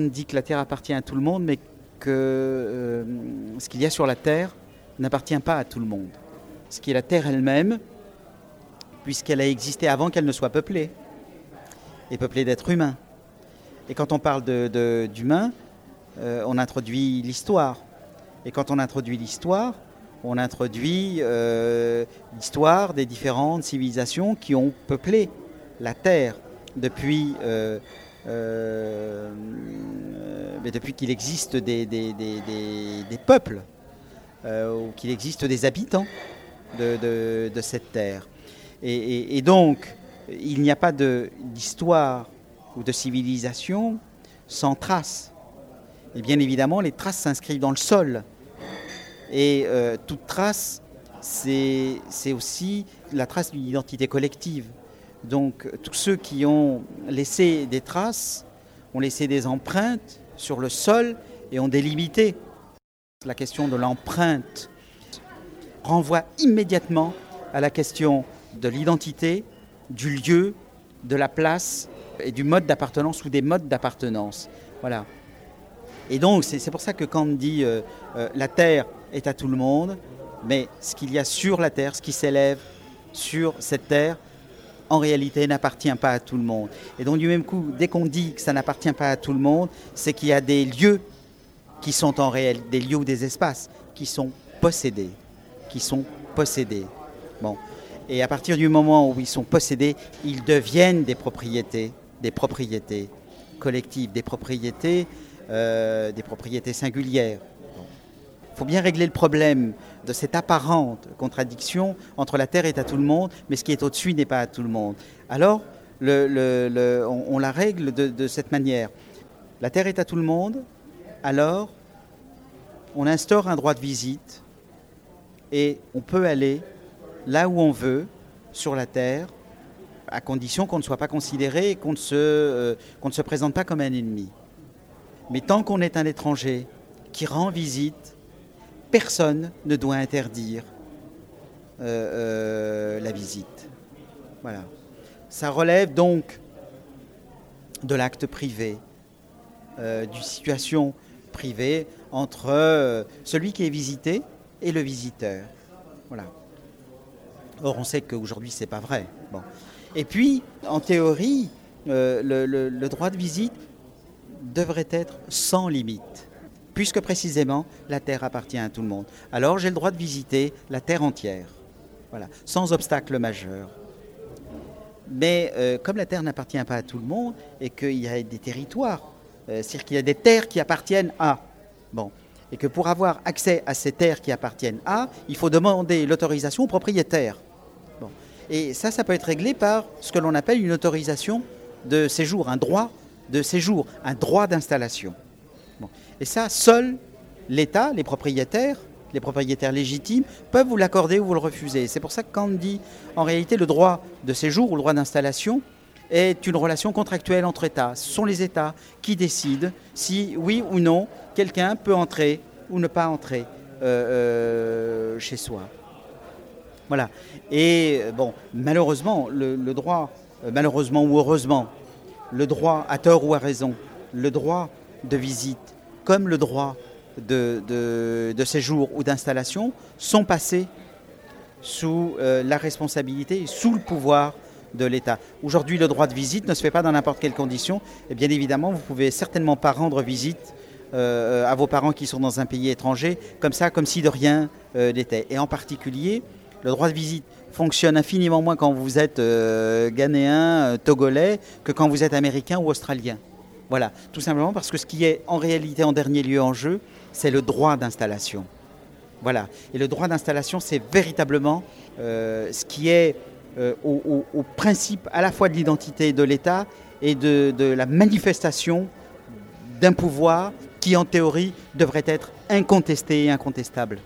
Dit que la Terre appartient à tout le monde, mais que euh, ce qu'il y a sur la Terre n'appartient pas à tout le monde. Ce qui est la Terre elle-même, puisqu'elle a existé avant qu'elle ne soit peuplée, et peuplée d'êtres humains. Et quand on parle d'humains, euh, on introduit l'histoire. Et quand on introduit l'histoire, on introduit euh, l'histoire des différentes civilisations qui ont peuplé la Terre depuis, depuis qu'il existe des, peuples, ou qu'il existe des habitants de, cette Terre. Et, et donc, il n'y a pas d'histoire ou de civilisation sans traces. Et bien évidemment, les traces s'inscrivent dans le sol. Et euh, toute trace, c'est aussi la trace d'une identité collective. Donc tous ceux qui ont laissé des traces, ont laissé des empreintes sur le sol et ont délimité. La question de l'empreinte renvoie immédiatement à la question de l'identité, du lieu, de la place et du mode d'appartenance ou des modes d'appartenance. Voilà. Et donc, c'est pour ça que on dit euh, euh, la terre est à tout le monde, mais ce qu'il y a sur la terre, ce qui s'élève sur cette terre, en réalité n'appartient pas à tout le monde. Et donc, du même coup, dès qu'on dit que ça n'appartient pas à tout le monde, c'est qu'il y a des lieux qui sont en réel, des lieux ou des espaces qui sont possédés, qui sont possédés. Bon. Et à partir du moment où ils sont possédés, ils deviennent des propriétés des propriétés collectives, des propriétés, euh, des propriétés singulières. Il faut bien régler le problème de cette apparente contradiction entre la terre est à tout le monde, mais ce qui est au-dessus n'est pas à tout le monde. Alors, on, la règle de, cette manière. La terre est à tout le monde, alors on instaure un droit de visite et on peut aller là où on veut sur la terre à condition qu'on ne soit pas considéré et qu'on ne, se, euh, ne se présente pas comme un ennemi. Mais tant qu'on est un étranger qui rend visite, personne ne doit interdire euh, euh, la visite. Voilà. Ça relève donc de l'acte privé, d'une situation privée entre celui qui est visité et le visiteur. Voilà. Or, on sait qu'aujourd'hui, ce n'est pas vrai. Et puis, en théorie, euh, le, droit de visite devrait être sans limite, puisque précisément la Terre appartient à tout le monde. Alors j'ai le droit de visiter la Terre entière, voilà, sans obstacle majeur. Mais euh, comme la Terre n'appartient pas à tout le monde et qu'il y a des territoires, euh, c'est-à-dire qu'il y a des terres qui appartiennent à, bon, et que pour avoir accès à ces terres qui appartiennent à, il faut demander l'autorisation au propriétaire. Et ça, ça peut être réglé par ce que l'on appelle une autorisation de séjour, un droit de séjour, un droit d'installation. Et ça, seul l'État, les propriétaires, les propriétaires légitimes, peuvent vous l'accorder ou vous le refuser. C'est pour ça que dit, en réalité, le droit de séjour ou le droit d'installation est une relation contractuelle entre États. Ce sont les États qui décident si, oui ou non, quelqu'un peut entrer ou ne pas entrer euh, euh, chez soi. Voilà. Et euh, bon, malheureusement, le, droit, malheureusement ou heureusement, le droit, à tort ou à raison, le droit de visite, comme le droit de, séjour ou d'installation, sont passés sous euh, la responsabilité, sous le pouvoir de l'État. Aujourd'hui, le droit de visite ne se fait pas dans n'importe quelle condition. Et bien évidemment, vous pouvez certainement pas rendre visite à vos parents qui sont dans un pays étranger, comme ça, comme si de rien n'était. Et en particulier, le droit de visite fonctionne infiniment moins quand vous êtes euh, ghanéen, euh, togolais, que quand vous êtes américain ou australien. Voilà, tout simplement parce que ce qui est en réalité en dernier lieu en jeu, c'est le droit d'installation. Voilà, et le droit d'installation, c'est véritablement euh, ce qui est au, principe à la fois de l'identité de l'État et de la manifestation d'un pouvoir qui, en théorie, devrait être incontesté et incontestable.